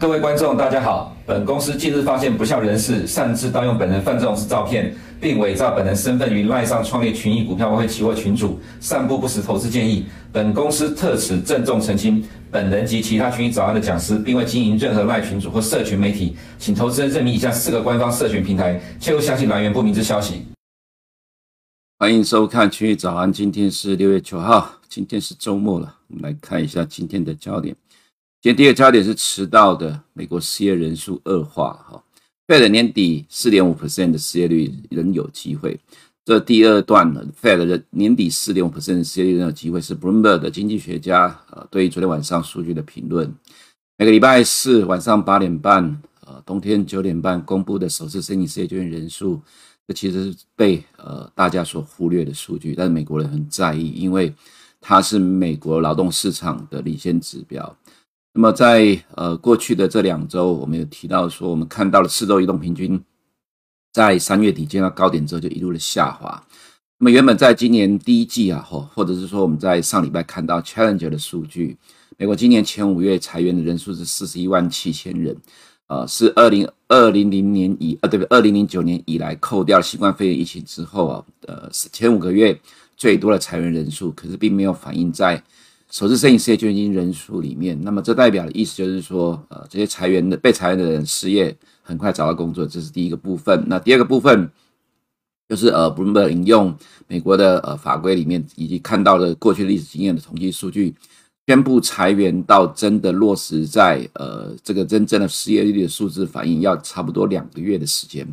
各位观众，大家好。本公司近日发现不肖人士擅自盗用本人范仲式照片，并伪造本人身份于赖上创立群益股票外汇期货群组，散布不实投资建议。本公司特此郑重澄清，本人及其他群益早安的讲师，并未经营任何赖群组或社群媒体，请投资人认明以下四个官方社群平台，切勿相信来源不明之消息。欢迎收看群益早安，今天是六月九号，今天是周末了，我们来看一下今天的焦点。今天第一个焦点是迟到的美国失业人数恶化，哈，Fed 年底四点五 percent 的失业率仍有机会。这第二段呢，Fed 的年底四点五 percent 失业率仍有机会，是 Bloomberg 的经济学家呃对于昨天晚上数据的评论。每个礼拜四晚上八点半，呃，冬天九点半公布的首次申请失业救援人数，这其实是被呃大家所忽略的数据，但是美国人很在意，因为它是美国劳动市场的领先指标。那么在呃过去的这两周，我们有提到说，我们看到了四周移动平均在三月底见到高点之后，就一路的下滑。那么原本在今年第一季啊，或或者是说我们在上礼拜看到 Challenger 的数据，美国今年前五月裁员的人数是四十一万七千人，呃，是二零二零零年以呃对不对？二零零九年以来扣掉新冠肺炎疫情之后啊，呃前五个月最多的裁员人数，可是并没有反映在。首次申请失业救济金人数里面，那么这代表的意思就是说，呃，这些裁员的被裁员的人失业，很快找到工作，这是第一个部分。那第二个部分就是呃，Bloomberg 引用美国的呃法规里面以及看到的过去历史经验的统计数据，宣布裁员到真的落实在呃这个真正的失业率的数字反应，要差不多两个月的时间。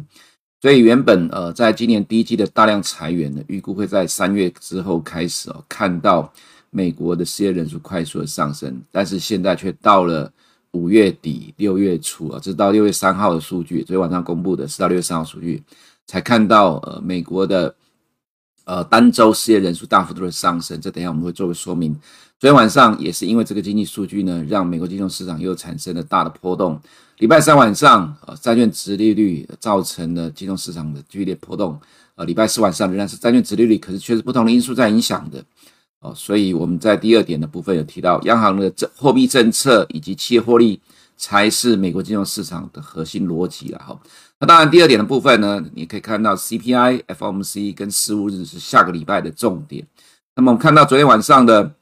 所以原本呃，在今年第一季的大量裁员呢，预估会在三月之后开始哦，看到。美国的失业人数快速的上升，但是现在却到了五月底六月初啊，直到六月三号的数据，昨天晚上公布的是到六月三号数据，才看到呃美国的呃单周失业人数大幅度的上升。这等一下我们会做个说明。昨天晚上也是因为这个经济数据呢，让美国金融市场又产生了大的波动。礼拜三晚上呃债券殖利率造成了金融市场的剧烈波动。呃礼拜四晚上仍然是债券殖利率，可是却是不同的因素在影响的。哦，所以我们在第二点的部分有提到，央行的政货币政策以及企业获利才是美国金融市场的核心逻辑了哈。那当然，第二点的部分呢，你可以看到 CPI、FOMC 跟失物日是下个礼拜的重点。那么我们看到昨天晚上的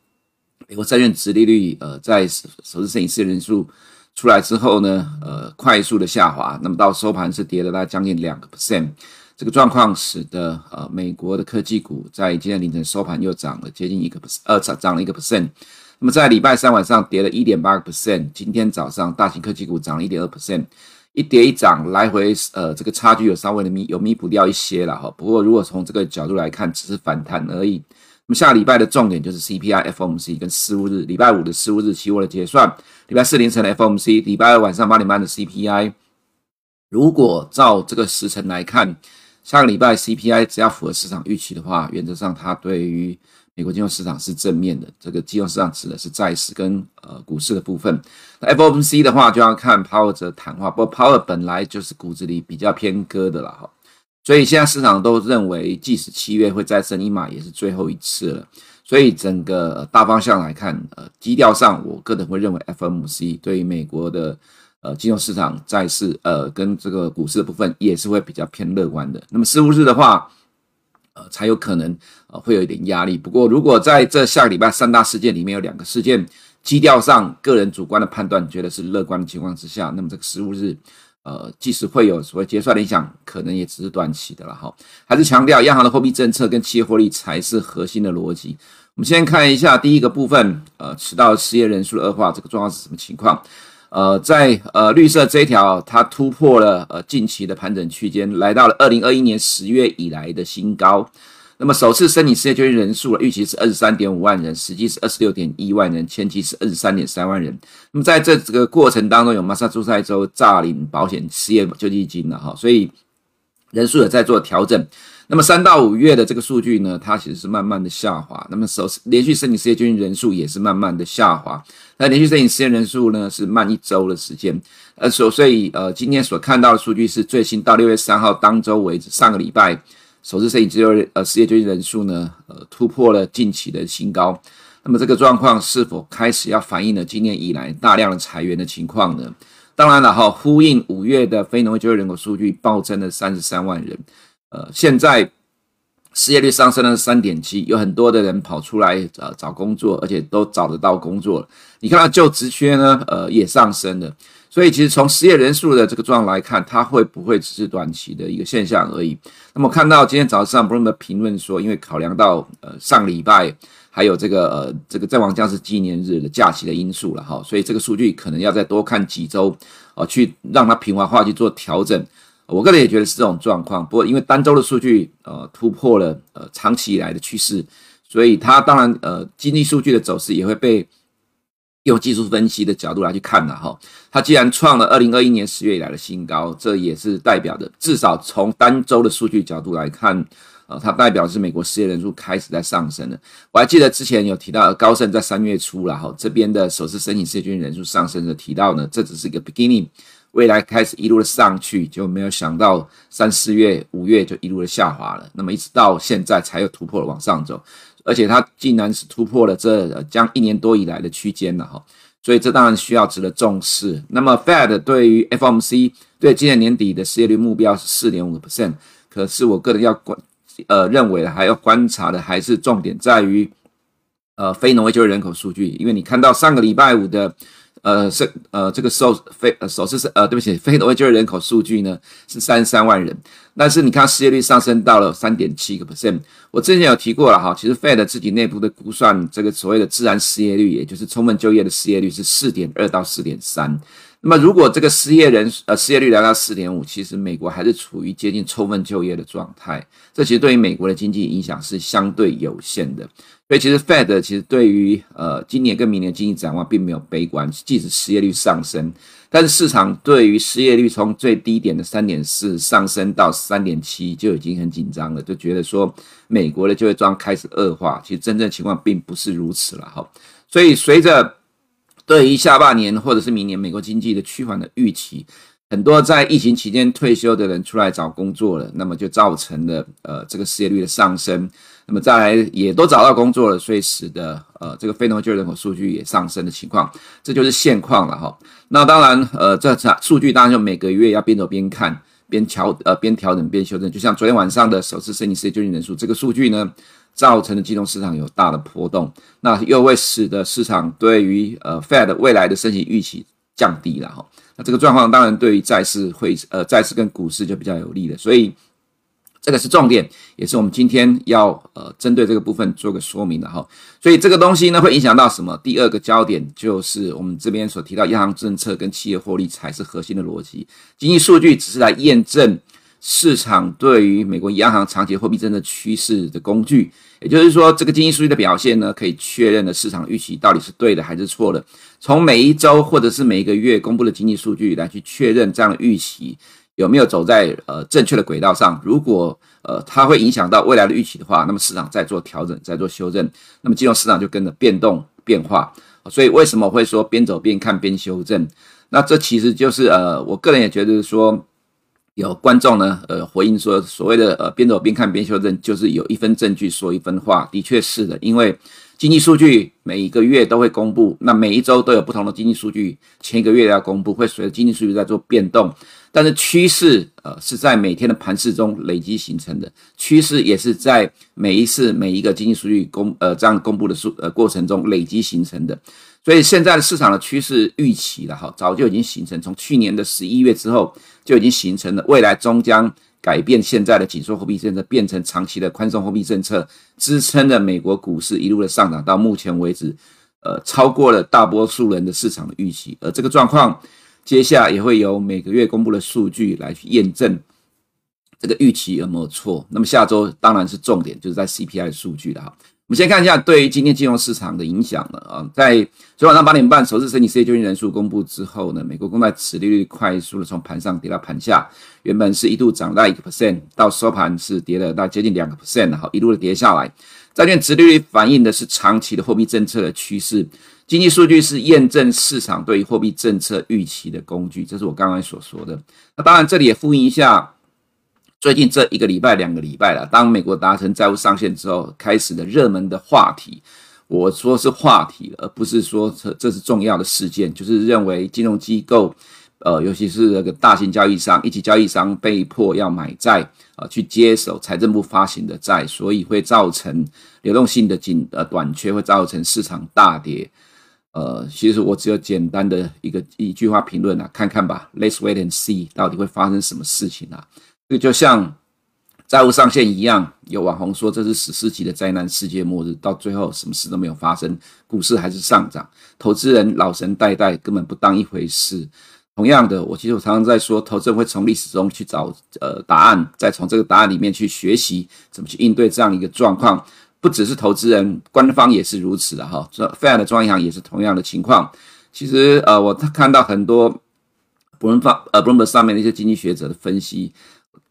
美国债券殖利率，呃，在首次申请失业人数出来之后呢，呃，快速的下滑，那么到收盘是跌了大概将近两个 percent。这个状况使得呃美国的科技股在今天凌晨收盘又涨了接近一个 percent，呃涨涨了一个 percent。那么在礼拜三晚上跌了一点八个 percent，今天早上大型科技股涨了一点二 percent，一跌一涨，来回呃这个差距有稍微的弥有弥补掉一些了哈。不过如果从这个角度来看，只是反弹而已。那么下礼拜的重点就是 CPI、FOMC 跟失物日，礼拜五的失物日期货的结算，礼拜四凌晨的 FOMC，礼拜二晚上八点半的 CPI。如果照这个时程来看，下个礼拜 CPI 只要符合市场预期的话，原则上它对于美国金融市场是正面的。这个金融市场指的是债市跟呃股市的部分。那 FOMC 的话就要看鲍尔的谈话，不过鲍尔本来就是骨子里比较偏鸽的了哈。所以现在市场都认为，即使七月会再升一码，也是最后一次了。所以整个大方向来看，呃，基调上我个人会认为 FOMC 对于美国的。呃，金融市场、债市，呃，跟这个股市的部分也是会比较偏乐观的。那么，十五日的话，呃，才有可能呃会有一点压力。不过，如果在这下个礼拜三大事件里面有两个事件，基调上个人主观的判断觉得是乐观的情况之下，那么这个十五日，呃，即使会有所谓结算的影响，可能也只是短期的了哈。还是强调央行的货币政策跟企业获利才是核心的逻辑。我们先看一下第一个部分，呃，迟到失业人数的恶化，这个状况是什么情况？呃，在呃绿色这一条，它突破了呃近期的盘整区间，来到了二零二一年十月以来的新高。那么首次申请失业救济人数预期是二十三点五万人，实际是二十六点一万人，前期是二十三点三万人。那么在这这个过程当中，有马萨诸塞州诈领保险失业救济金了哈，所以人数也在做调整。那么三到五月的这个数据呢，它其实是慢慢的下滑。那么首次连续申请失业救济人数也是慢慢的下滑。那连续申请失业人数呢是慢一周的时间。呃，所所以呃，今天所看到的数据是最新到六月三号当周为止，上个礼拜首次申请失业呃失业救济人数呢，呃突破了近期的新高。那么这个状况是否开始要反映了今年以来大量的裁员的情况呢？当然了哈，呼应五月的非农业就业人口数据暴增了三十三万人，呃，现在失业率上升了三点七，有很多的人跑出来呃找工作，而且都找得到工作了。你看到就职缺呢，呃，也上升了。所以其实从失业人数的这个状况来看，它会不会只是短期的一个现象而已？那么看到今天早上 Bloomberg 评论说，因为考量到呃上礼拜还有这个呃这个阵亡将士纪念日的假期的因素了哈，所以这个数据可能要再多看几周啊，去让它平滑化去做调整。我个人也觉得是这种状况。不过因为单周的数据呃突破了呃长期以来的趋势，所以它当然呃经济数据的走势也会被。用技术分析的角度来去看了哈，它既然创了二零二一年十月以来的新高，这也是代表的，至少从单周的数据角度来看，呃，它代表是美国失业人数开始在上升了。我还记得之前有提到高盛在三月初了哈，这边的首次申请失业救济人数上升的提到呢，这只是一个 beginning，未来开始一路的上去，就没有想到三四月、五月就一路的下滑了，那么一直到现在才又突破了往上走。而且它竟然是突破了这将一年多以来的区间了哈，所以这当然需要值得重视。那么 Fed 对于 FOMC 对今年年底的失业率目标是四点五个 percent，可是我个人要观呃认为还要观察的还是重点在于呃非农业就业人口数据，因为你看到上个礼拜五的。呃，是呃，这个首非呃首次是呃，对不起，非农业就业人口数据呢是三十三万人，但是你看失业率上升到了三点七个 percent。我之前有提过了哈，其实 Fed 自己内部的估算，这个所谓的自然失业率，也就是充分就业的失业率是四点二到四点三。那么如果这个失业人呃失业率来到四点五，其实美国还是处于接近充分就业的状态，这其实对于美国的经济影响是相对有限的。所以其实 Fed 其实对于呃今年跟明年经济展望并没有悲观，即使失业率上升，但是市场对于失业率从最低点的三点四上升到三点七就已经很紧张了，就觉得说美国的就业状况开始恶化。其实真正情况并不是如此了哈。所以随着对于下半年或者是明年美国经济的趋缓的预期，很多在疫情期间退休的人出来找工作了，那么就造成了呃这个失业率的上升。那么再来也都找到工作了，所以使得呃这个非农就业人口数据也上升的情况，这就是现况了哈。那当然呃这数据当然就每个月要边走边看，边调呃边调整边修正。就像昨天晚上的首次申请失业救济人数这个数据呢，造成的金融市场有大的波动，那又会使得市场对于呃 Fed 未来的升息预期降低了哈。那这个状况当然对于债市会呃债市跟股市就比较有利的，所以。这个是重点，也是我们今天要呃针对这个部分做个说明的哈。所以这个东西呢，会影响到什么？第二个焦点就是我们这边所提到央行政策跟企业获利才是核心的逻辑，经济数据只是来验证市场对于美国央行长期货币政策趋势的工具。也就是说，这个经济数据的表现呢，可以确认了市场预期到底是对的还是错的。从每一周或者是每一个月公布的经济数据来去确认这样的预期。有没有走在呃正确的轨道上？如果呃它会影响到未来的预期的话，那么市场再做调整，再做修正，那么金融市场就跟着变动变化。所以为什么会说边走边看边修正？那这其实就是呃我个人也觉得说，有观众呢呃回应说，所谓的呃边走边看边修正，就是有一分证据说一分话，的确是的，因为。经济数据每一个月都会公布，那每一周都有不同的经济数据，前一个月要公布，会随着经济数据在做变动。但是趋势，呃，是在每天的盘势中累积形成的，趋势也是在每一次每一个经济数据公，呃，这样公布的数，呃，过程中累积形成的。所以现在的市场的趋势预期了哈，早就已经形成，从去年的十一月之后就已经形成了，未来终将。改变现在的紧缩货币政策，变成长期的宽松货币政策，支撑着美国股市一路的上涨，到目前为止，呃，超过了大多数人的市场的预期。而这个状况，接下来也会由每个月公布的数据来去验证这个预期有没有错。那么下周当然是重点，就是在 CPI 数据了哈。我们先看一下对于今天金融市场的影响了啊，在昨晚上八点半首次申请失业救济人数公布之后呢，美国公债殖利率快速的从盘上跌到盘下，原本是一度涨到一个 percent，到收盘是跌了到接近两个 percent，然后一路的跌下来。债券殖利率反映的是长期的货币政策的趋势，经济数据是验证市场对于货币政策预期的工具，这是我刚刚所说的。那当然这里也呼应一下。最近这一个礼拜、两个礼拜了，当美国达成债务上限之后，开始的热门的话题，我说是话题，而不是说这这是重要的事件，就是认为金融机构，呃，尤其是那个大型交易商，一级交易商被迫要买债啊、去接手财政部发行的债，所以会造成流动性的紧呃短缺，会造成市场大跌。呃，其实我只有简单的一个一句话评论啊，看看吧，Let's wait and see，到底会发生什么事情啊？这就像债务上限一样，有网红说这是史诗级的灾难，世界末日，到最后什么事都没有发生，股市还是上涨，投资人老神代代，根本不当一回事。同样的，我其实我常常在说，投资人会从历史中去找呃答案，再从这个答案里面去学习怎么去应对这样一个状况。不只是投资人，官方也是如此的哈。这 Fed 的中央银行也是同样的情况。其实呃，我看到很多 Bloomberg 呃 b l o o m b e r 上面的一些经济学者的分析，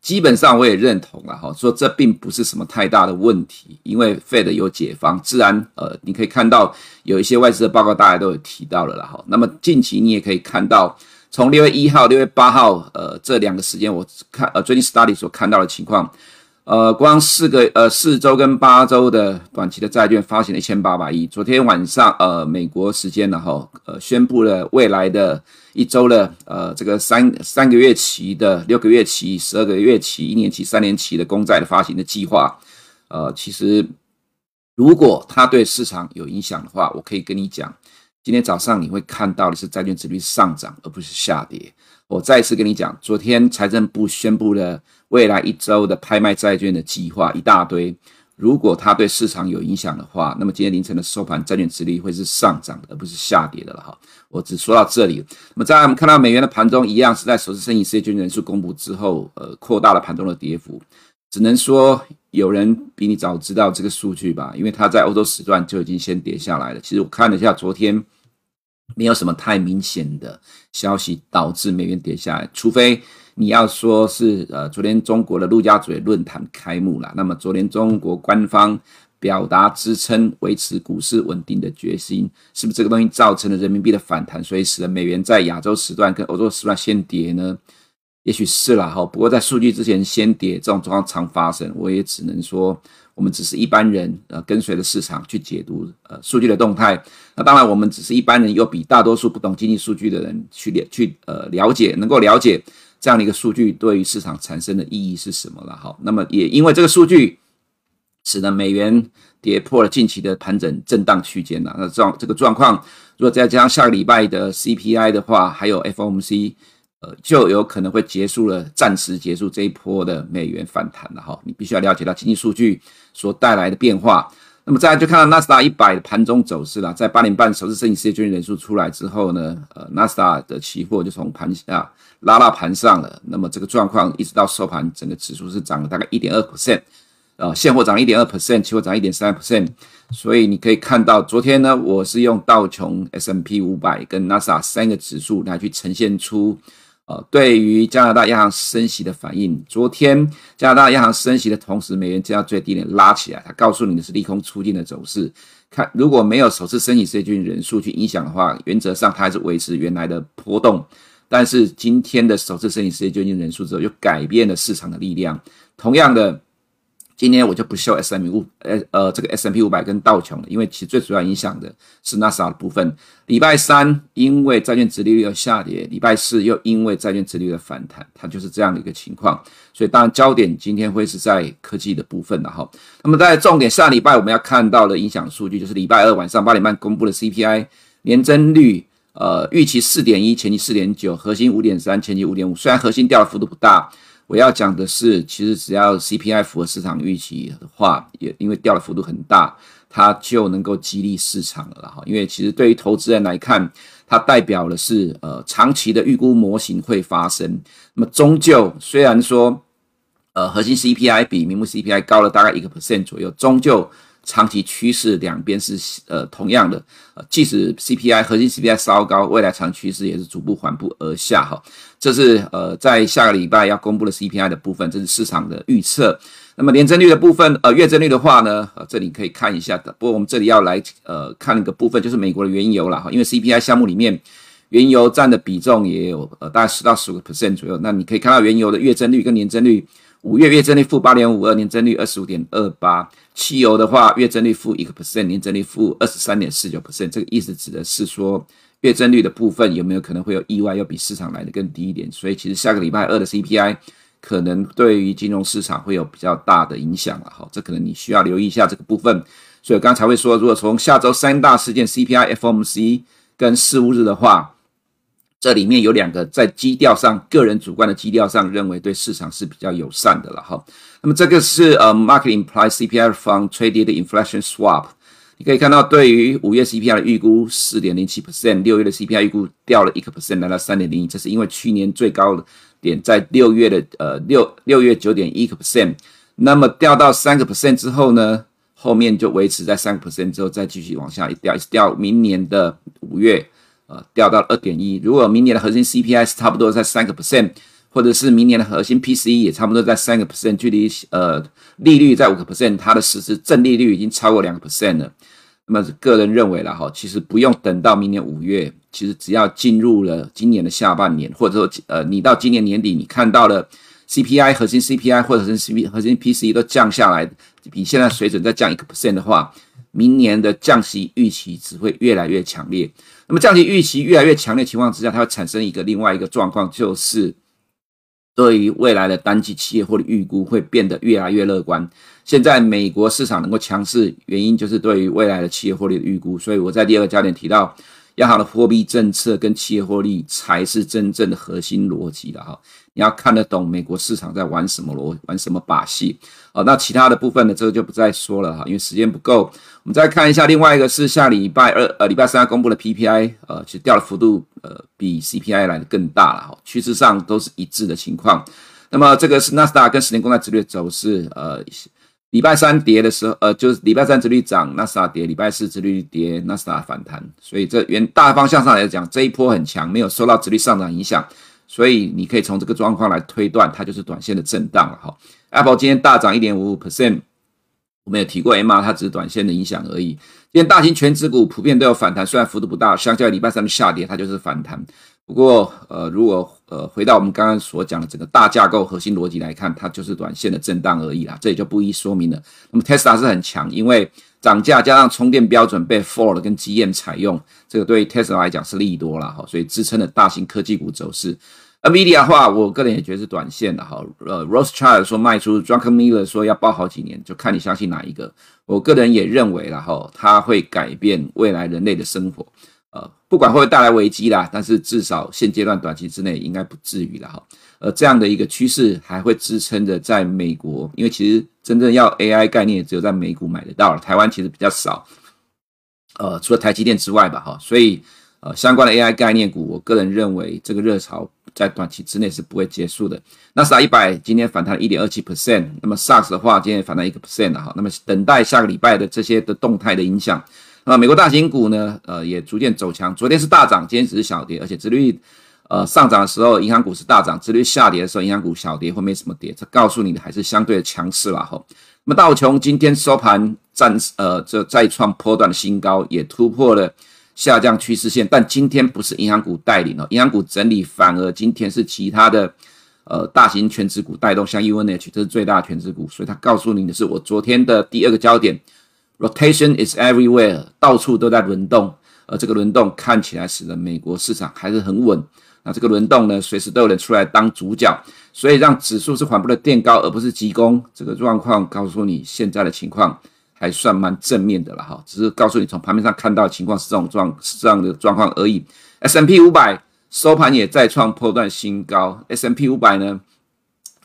基本上我也认同了哈，说这并不是什么太大的问题，因为 Fed 有解方，自然呃，你可以看到有一些外资的报告，大家都有提到了了哈。那么近期你也可以看到，从六月一号、六月八号呃这两个时间，我看呃最近 study 所看到的情况。呃，光四个呃四周跟八周的短期的债券发行了一千八百亿。昨天晚上，呃，美国时间然后呃宣布了未来的一周的呃这个三三个月期的、六个月期、十二个月期、一年期、三年期的公债的发行的计划。呃，其实如果它对市场有影响的话，我可以跟你讲，今天早上你会看到的是债券殖利率上涨，而不是下跌。我再一次跟你讲，昨天财政部宣布了未来一周的拍卖债券的计划一大堆。如果它对市场有影响的话，那么今天凌晨的收盘债券殖利率会是上涨的，而不是下跌的了哈。我只说到这里。那么在我们看到美元的盘中一样是在首次申请失业救济人数公布之后，呃，扩大了盘中的跌幅。只能说有人比你早知道这个数据吧，因为它在欧洲时段就已经先跌下来了。其实我看了一下昨天。没有什么太明显的消息导致美元跌下来，除非你要说是呃，昨天中国的陆家嘴论坛开幕了，那么昨天中国官方表达支撑维持股市稳定的决心，是不是这个东西造成了人民币的反弹，所以使得美元在亚洲时段跟欧洲时段先跌呢？也许是啦哈，不过在数据之前先跌这种状况常发生，我也只能说。我们只是一般人，呃，跟随着市场去解读呃数据的动态。那当然，我们只是一般人，又比大多数不懂经济数据的人去了去呃了解，能够了解这样的一个数据对于市场产生的意义是什么了。好，那么也因为这个数据，使得美元跌破了近期的盘整震荡区间了。那这样这个状况，如果再加上下个礼拜的 CPI 的话，还有 FOMC 呃。就有可能会结束了，暂时结束这一波的美元反弹了哈。你必须要了解到经济数据所带来的变化。那么再来就看到纳斯达一百的盘中走势了，在八点半首次申请失业救济人数出来之后呢，呃，纳斯达的期货就从盘下拉到盘上了。那么这个状况一直到收盘，整个指数是涨了大概一点二 percent，呃，现货涨一点二 percent，期货涨一点三 percent。所以你可以看到，昨天呢，我是用道琼 s m p 五百跟纳斯达三个指数来去呈现出。呃，对于加拿大央行升息的反应，昨天加拿大央行升息的同时，美元降到最低点拉起来，它告诉你的是利空出尽的走势。看，如果没有首次申请失业救济人数去影响的话，原则上它还是维持原来的波动。但是今天的首次申请失业救济人数之后，又改变了市场的力量。同样的。今天我就不秀 S M 五，呃呃，这个 S M P 五百跟道琼了，因为其实最主要影响的是纳斯达的部分。礼拜三因为债券殖利率要下跌，礼拜四又因为债券殖利率的反弹，它就是这样的一个情况。所以当然焦点今天会是在科技的部分了哈。那么在重点下礼拜我们要看到的影响数据，就是礼拜二晚上八点半公布的 C P I 年增率，呃，预期四点一，前期四点九，核心五点三，前期五点五。虽然核心掉的幅度不大。我要讲的是，其实只要 CPI 符合市场预期的话，也因为掉的幅度很大，它就能够激励市场了哈。因为其实对于投资人来看，它代表的是呃长期的预估模型会发生。那么终究虽然说呃核心 CPI 比名目 CPI 高了大概一个 percent 左右，终究。长期趋势两边是呃同样的，呃，即使 CPI 核心 CPI 稍高，未来长趋势也是逐步缓步而下哈。这是呃在下个礼拜要公布的 CPI 的部分，这是市场的预测。那么年增率的部分，呃，月增率的话呢，呃，这里可以看一下的。不过我们这里要来呃看一个部分，就是美国的原油了哈，因为 CPI 项目里面原油占的比重也有呃大概十到十五个 percent 左右。那你可以看到原油的月增率跟年增率。五月月增率负八点五二，年增率二十五点二八。汽油的话，月增率负一个 percent，年增率负二十三点四九 percent。这个意思指的是说，月增率的部分有没有可能会有意外，要比市场来得更低一点？所以其实下个礼拜二的 CPI 可能对于金融市场会有比较大的影响了哈，这可能你需要留意一下这个部分。所以我刚才会说，如果从下周三大事件 CPI、FOMC 跟四巫日的话，这里面有两个在基调上，个人主观的基调上认为对市场是比较友善的了哈。那么这个是呃 Market Implied CPI from Traded Inflation Swap。你可以看到，对于五月 CPI 的预估四点零七 percent，六月的 CPI 预估掉了一个 percent，来到三点零一，这是因为去年最高的点在六月的呃六六月九点一个 percent，那么掉到三个 percent 之后呢，后面就维持在三个 percent 之后再继续往下一掉，一直掉明年的五月呃掉到二点一，如果明年的核心 CPI 是差不多在三个 percent，或者是明年的核心 PCE 也差不多在三个 percent，距离呃利率在五个 percent，它的实质正利率已经超过两个 percent 了。那么个人认为了哈，其实不用等到明年五月，其实只要进入了今年的下半年，或者说呃，你到今年年底，你看到了 CPI 核心 CPI 或者是 CP 核心 PCE 都降下来，比现在水准再降一个 percent 的话，明年的降息预期只会越来越强烈。那么降息预期越来越强烈情况之下，它会产生一个另外一个状况，就是。对于未来的单季企业获利预估会变得越来越乐观。现在美国市场能够强势，原因就是对于未来的企业获利的预估。所以我在第二个焦点提到，央行的货币政策跟企业获利才是真正的核心逻辑的哈。你要看得懂美国市场在玩什么逻玩什么把戏。好，那其他的部分呢，这个就不再说了哈，因为时间不够。我们再看一下另外一个是下礼拜二呃礼拜三公布的 PPI，呃，其实掉的幅度呃比 CPI 来的更大了哈，趋势上都是一致的情况。那么这个是纳斯达跟十年公债殖利率的走势，呃，礼拜三跌的时候，呃，就是礼拜三殖率涨，纳斯达跌；礼拜四殖率跌，纳斯达反弹。所以这原大方向上来讲，这一波很强，没有受到殖率上涨影响。所以你可以从这个状况来推断，它就是短线的震荡了哈。Apple 今天大涨一点五五 percent，我们也提过 MR，它只是短线的影响而已。今天大型权值股普遍都有反弹，虽然幅度不大，相较于礼拜三的下跌，它就是反弹。不过，呃，如果呃回到我们刚刚所讲的整个大架构核心逻辑来看，它就是短线的震荡而已啦，这也就不一一说明了。那么 Tesla 是很强，因为涨价加上充电标准被 Ford 跟 GM 采用，这个对 Tesla 来讲是利多了哈，所以支撑了大型科技股走势。NVIDIA 的话，我个人也觉得是短线的哈。呃，Rothschild 说卖出 d r u n k Miller 说要抱好几年，就看你相信哪一个。我个人也认为了哈，它会改变未来人类的生活。呃，不管会不会带来危机啦，但是至少现阶段短期之内应该不至于了哈。呃，这样的一个趋势还会支撑着在美国，因为其实真正要 AI 概念只有在美股买得到，台湾其实比较少。呃，除了台积电之外吧哈，所以呃相关的 AI 概念股，我个人认为这个热潮。在短期之内是不会结束的。纳斯达一百今天反弹一点二七 percent，那么 SAX 的话今天反弹一个 percent 了哈。那么等待下个礼拜的这些的动态的影响。那美国大型股呢，呃，也逐渐走强。昨天是大涨，今天只是小跌，而且殖率呃上涨的时候，银行股是大涨；殖率下跌的时候，银行股小跌或没什么跌。这告诉你的还是相对的强势了哈。那么道琼今天收盘暂呃这再创波段的新高，也突破了。下降趋势线，但今天不是银行股带领哦，银行股整理反而今天是其他的呃大型全值股带动，像 UNH 这是最大的权值股，所以它告诉你的是我昨天的第二个焦点，rotation is everywhere，到处都在轮动，而这个轮动看起来使得美国市场还是很稳，那这个轮动呢，随时都有人出来当主角，所以让指数是缓步的垫高，而不是急攻，这个状况告诉你现在的情况。还算蛮正面的了哈，只是告诉你从盘面上看到的情况是这种状是这样的状况而已。S M P 五百收盘也再创破断新高，S M P 五百呢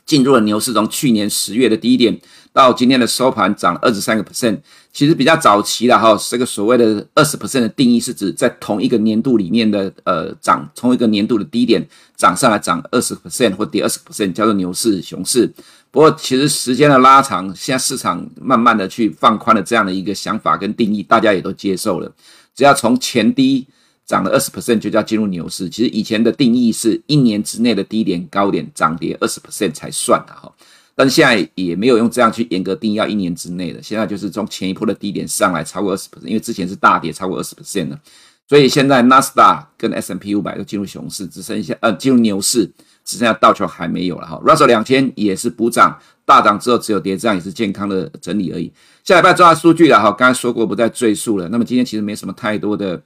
进入了牛市，从去年十月的低点到今天的收盘涨了二十三个 percent，其实比较早期了哈。这个所谓的二十 percent 的定义是指在同一个年度里面的呃涨，从一个年度的低点涨上来涨二十 percent 或跌二十 percent 叫做牛市熊市。不过，其实时间的拉长，现在市场慢慢的去放宽了这样的一个想法跟定义，大家也都接受了。只要从前低涨了二十 percent，就叫进入牛市。其实以前的定义是一年之内的低点高点涨跌二十 percent 才算的哈。但现在也没有用这样去严格定义要一年之内的，现在就是从前一波的低点上来超过二十 percent，因为之前是大跌超过二十 percent 的，所以现在纳斯达跟 S M P 五百都进入熊市，只剩下呃进入牛市。只剩下道琼还没有了哈，Russell 两千也是补涨，大涨之后只有跌，这样也是健康的整理而已。下礼拜重要数据了哈，刚才说过不再赘述了。那么今天其实没什么太多的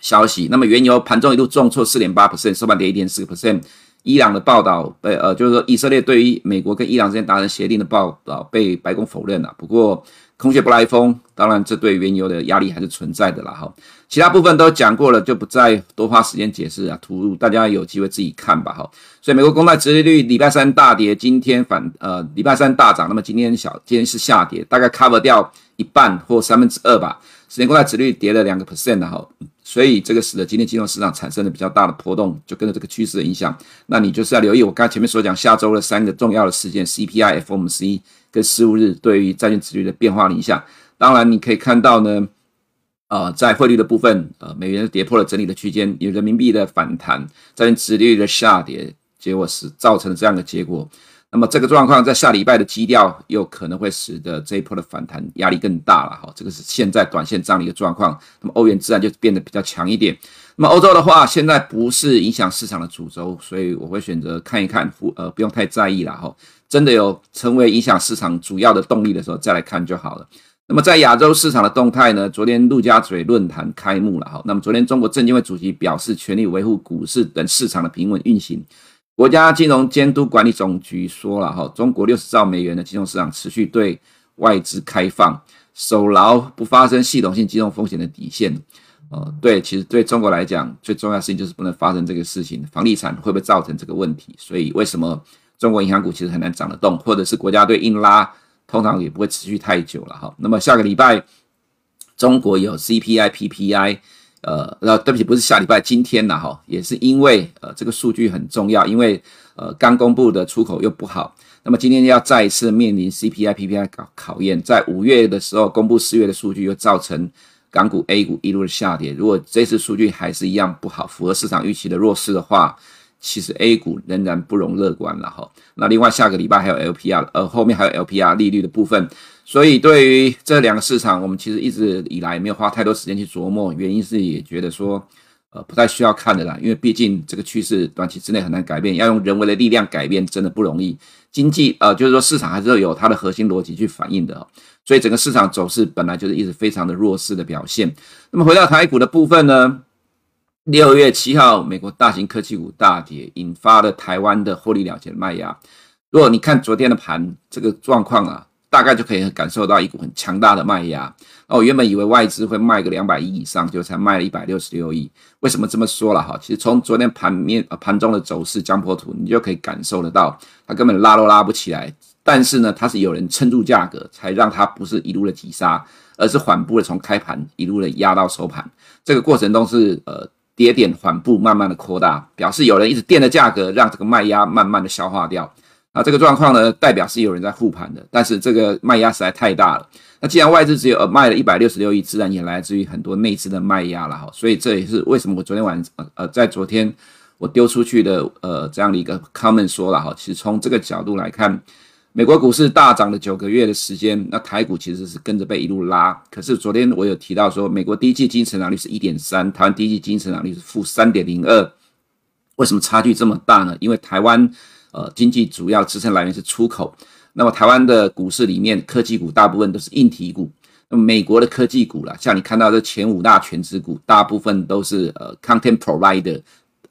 消息。那么原油盘中一度重挫四点八 percent，收盘跌一点四个 percent。伊朗的报道被呃，就是说以色列对于美国跟伊朗之间达成协定的报道被白宫否认了。不过空穴不来风，当然这对原油的压力还是存在的啦哈。其他部分都讲过了，就不再多花时间解释啊，图大家有机会自己看吧哈。所以美国公债殖利率礼拜三大跌，今天反呃礼拜三大涨，那么今天小今天是下跌，大概 cover 掉一半或三分之二吧。十年公债殖率跌了两个 percent 哈。所以这个使得今天金融市场产生了比较大的波动，就跟着这个趋势的影响。那你就是要留意我刚才前面所讲下周的三个重要的事件：CPI、FOMC 跟十五日对于债券殖利率的变化的影响。当然，你可以看到呢，呃，在汇率的部分，呃，美元跌破了整理的区间，有人民币的反弹，债券殖利率的下跌，结果是造成了这样的结果。那么这个状况在下礼拜的基调又可能会使得这一波的反弹压力更大了哈，这个是现在短线这样的一个状况。那么欧元自然就变得比较强一点。那么欧洲的话，现在不是影响市场的主轴，所以我会选择看一看，呃，不用太在意了哈。真的有成为影响市场主要的动力的时候再来看就好了。那么在亚洲市场的动态呢，昨天陆家嘴论坛开幕了哈。那么昨天中国证监会主席表示，全力维护股市等市场的平稳运行。国家金融监督管理总局说了哈，中国六十兆美元的金融市场持续对外资开放，守牢不发生系统性金融风险的底线。呃，对，其实对中国来讲，最重要的事情就是不能发生这个事情。房地产会不会造成这个问题？所以为什么中国银行股其实很难涨得动，或者是国家队硬拉，通常也不会持续太久了哈。那么下个礼拜，中国有 CPI、PPI。呃，那对不起，不是下礼拜，今天呐，哈，也是因为呃这个数据很重要，因为呃刚公布的出口又不好，那么今天要再一次面临 CPI、PPI 考考验，在五月的时候公布四月的数据，又造成港股、A 股一路的下跌。如果这次数据还是一样不好，符合市场预期的弱势的话，其实 A 股仍然不容乐观了哈。那另外下个礼拜还有 LPR，呃后面还有 LPR 利率的部分。所以，对于这两个市场，我们其实一直以来没有花太多时间去琢磨，原因是也觉得说，呃，不太需要看的啦，因为毕竟这个趋势短期之内很难改变，要用人为的力量改变真的不容易。经济，呃，就是说市场还是有它的核心逻辑去反映的，所以整个市场走势本来就是一直非常的弱势的表现。那么回到台股的部分呢，六月七号，美国大型科技股大跌，引发了台湾的获利了结的卖压。如果你看昨天的盘，这个状况啊。大概就可以感受到一股很强大的卖压。那我原本以为外资会卖个两百亿以上，就才卖了一百六十六亿。为什么这么说了哈？其实从昨天盘面呃盘中的走势江波图，你就可以感受得到，它根本拉都拉不起来。但是呢，它是有人撑住价格，才让它不是一路的急杀，而是缓步的从开盘一路的压到收盘。这个过程中是呃跌点缓步慢慢的扩大，表示有人一直垫的价格，让这个卖压慢慢的消化掉。那这个状况呢，代表是有人在护盘的，但是这个卖压实在太大了。那既然外资只有呃卖了一百六十六亿，自然也来自于很多内资的卖压了哈。所以这也是为什么我昨天晚呃呃在昨天我丢出去的呃这样的一个 comment 说了哈。其实从这个角度来看，美国股市大涨了九个月的时间，那台股其实是跟着被一路拉。可是昨天我有提到说，美国第一季经济成长率是一点三，台湾第一季经济成长率是负三点零二，为什么差距这么大呢？因为台湾。呃，经济主要支撑来源是出口。那么台湾的股市里面，科技股大部分都是硬体股。那么美国的科技股啦，像你看到的前五大权值股，大部分都是呃 content provider，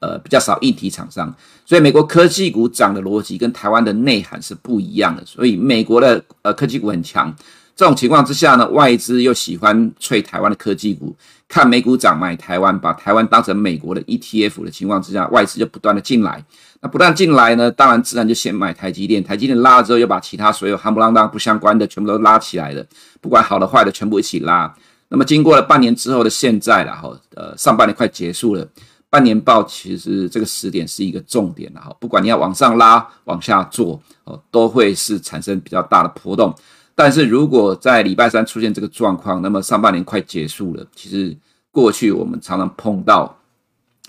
呃比较少硬体厂商。所以美国科技股涨的逻辑跟台湾的内涵是不一样的。所以美国的呃科技股很强。这种情况之下呢，外资又喜欢吹台湾的科技股，看美股涨买台湾，把台湾当成美国的 ETF 的情况之下，外资就不断的进来。那不断进来呢，当然自然就先买台积电，台积电拉了之后，又把其他所有夯不啷当不相关的全部都拉起来了，不管好的坏的全部一起拉。那么经过了半年之后的现在了哈，呃，上半年快结束了，半年报其实这个时点是一个重点了哈，不管你要往上拉往下做哦，都会是产生比较大的波动。但是如果在礼拜三出现这个状况，那么上半年快结束了，其实过去我们常常碰到。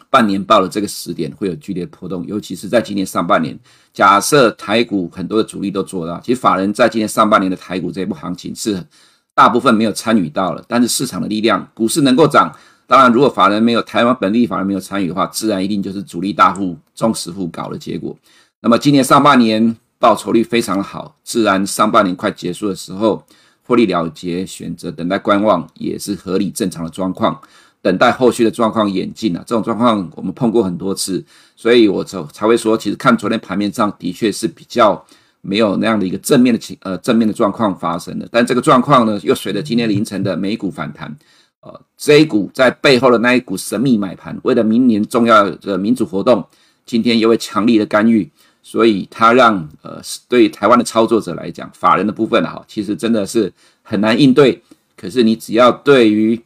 半年报的这个时点会有剧烈波动，尤其是在今年上半年。假设台股很多的主力都做到，其实法人在今年上半年的台股这一波行情是大部分没有参与到了。但是市场的力量，股市能够涨，当然如果法人没有台湾本地法人没有参与的话，自然一定就是主力大户、中实户搞的结果。那么今年上半年报酬率非常好，自然上半年快结束的时候获利了结，选择等待观望也是合理正常的状况。等待后续的状况演进啊。这种状况我们碰过很多次，所以我才才会说，其实看昨天盘面上的确是比较没有那样的一个正面的情呃正面的状况发生的。但这个状况呢，又随着今天凌晨的美股反弹，呃，这一股在背后的那一股神秘买盘，为了明年重要的民主活动，今天又会强力的干预。所以它让呃，对台湾的操作者来讲，法人的部分哈，其实真的是很难应对。可是你只要对于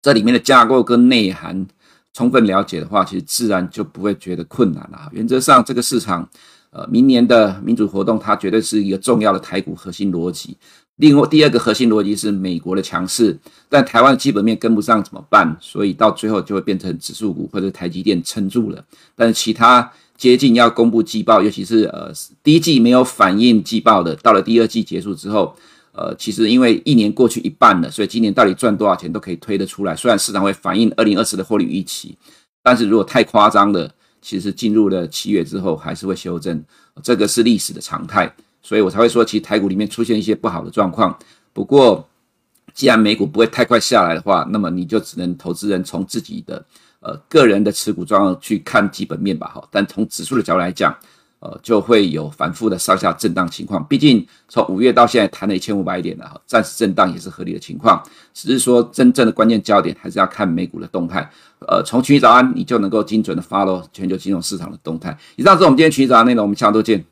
这里面的架构跟内涵充分了解的话，其实自然就不会觉得困难了。原则上，这个市场呃，明年的民主活动，它绝对是一个重要的台股核心逻辑。另外，第二个核心逻辑是美国的强势，但台湾基本面跟不上怎么办？所以到最后就会变成指数股或者台积电撑住了。但是其他。接近要公布季报，尤其是呃第一季没有反映季报的，到了第二季结束之后，呃，其实因为一年过去一半了，所以今年到底赚多少钱都可以推得出来。虽然市场会反映二零二四的获利预期，但是如果太夸张的，其实进入了七月之后还是会修正，这个是历史的常态。所以我才会说，其实台股里面出现一些不好的状况。不过，既然美股不会太快下来的话，那么你就只能投资人从自己的。呃，个人的持股状况去看基本面吧，哈。但从指数的角度来讲，呃，就会有反复的上下震荡情况。毕竟从五月到现在弹了一千五百点了，哈，暂时震荡也是合理的情况。只是说真正的关键焦点还是要看美股的动态。呃，从群早安你就能够精准的 follow 全球金融市场的动态。以上是我们今天群早安内容，我们下周见。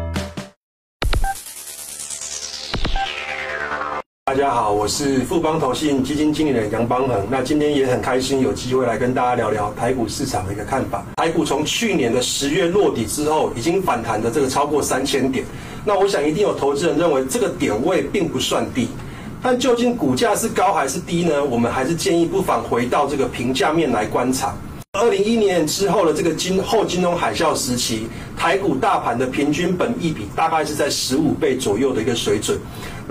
大家好，我是富邦投信基金经理人杨邦恒。那今天也很开心有机会来跟大家聊聊台股市场的一个看法。台股从去年的十月落底之后，已经反弹的这个超过三千点。那我想一定有投资人认为这个点位并不算低。但究竟股价是高还是低呢？我们还是建议不妨回到这个评价面来观察。二零一一年之后的这个金后金融海啸时期，台股大盘的平均本益比大概是在十五倍左右的一个水准。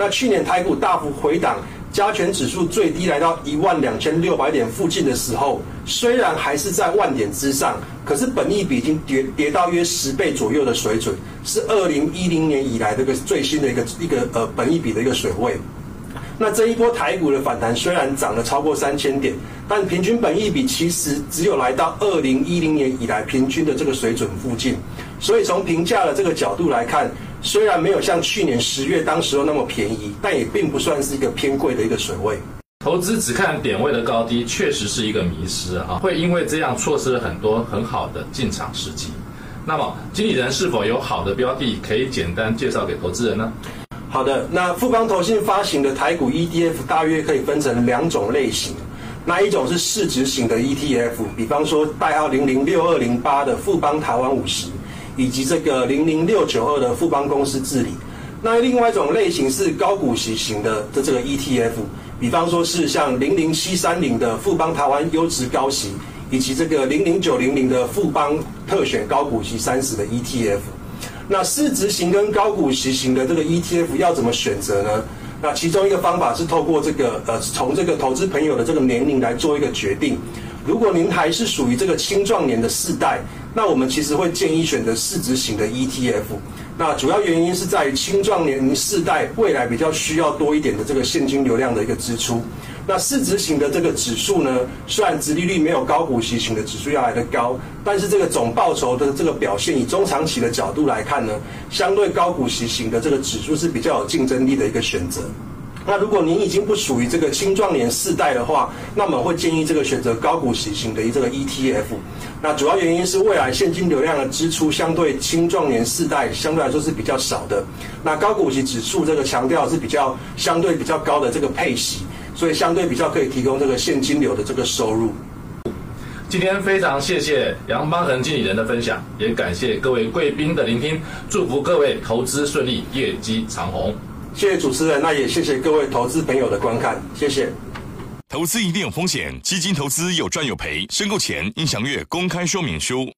那去年台股大幅回档，加权指数最低来到一万两千六百点附近的时候，虽然还是在万点之上，可是本益比已经跌跌到约十倍左右的水准，是二零一零年以来的一个最新的一个一个呃本益比的一个水位。那这一波台股的反弹虽然涨了超过三千点，但平均本益比其实只有来到二零一零年以来平均的这个水准附近，所以从评价的这个角度来看，虽然没有像去年十月当时候那么便宜，但也并不算是一个偏贵的一个水位。投资只看点位的高低，确实是一个迷失啊，会因为这样错失了很多很好的进场时机。那么，经理人是否有好的标的可以简单介绍给投资人呢？好的，那富邦投信发行的台股 ETF 大约可以分成两种类型，那一种是市值型的 ETF，比方说代号零零六二零八的富邦台湾五十，以及这个零零六九二的富邦公司治理。那另外一种类型是高股息型的的这个 ETF，比方说是像零零七三零的富邦台湾优质高息，以及这个零零九零零的富邦特选高股息三十的 ETF。那市值型跟高股息型的这个 ETF 要怎么选择呢？那其中一个方法是透过这个呃，从这个投资朋友的这个年龄来做一个决定。如果您还是属于这个青壮年的世代，那我们其实会建议选择市值型的 ETF。那主要原因是在于青壮年世代未来比较需要多一点的这个现金流量的一个支出。那市值型的这个指数呢，虽然殖利率没有高股息型的指数要来得高，但是这个总报酬的这个表现，以中长期的角度来看呢，相对高股息型的这个指数是比较有竞争力的一个选择。那如果您已经不属于这个青壮年世代的话，那么会建议这个选择高股息型的这个 ETF。那主要原因是未来现金流量的支出相对青壮年世代相对来说是比较少的。那高股息指数这个强调是比较相对比较高的这个配息。所以相对比较可以提供这个现金流的这个收入。今天非常谢谢杨邦恒经理人的分享，也感谢各位贵宾的聆听，祝福各位投资顺利，业绩长虹。谢谢主持人，那也谢谢各位投资朋友的观看，谢谢。投资一定有风险，基金投资有赚有赔，申购前应详阅公开说明书。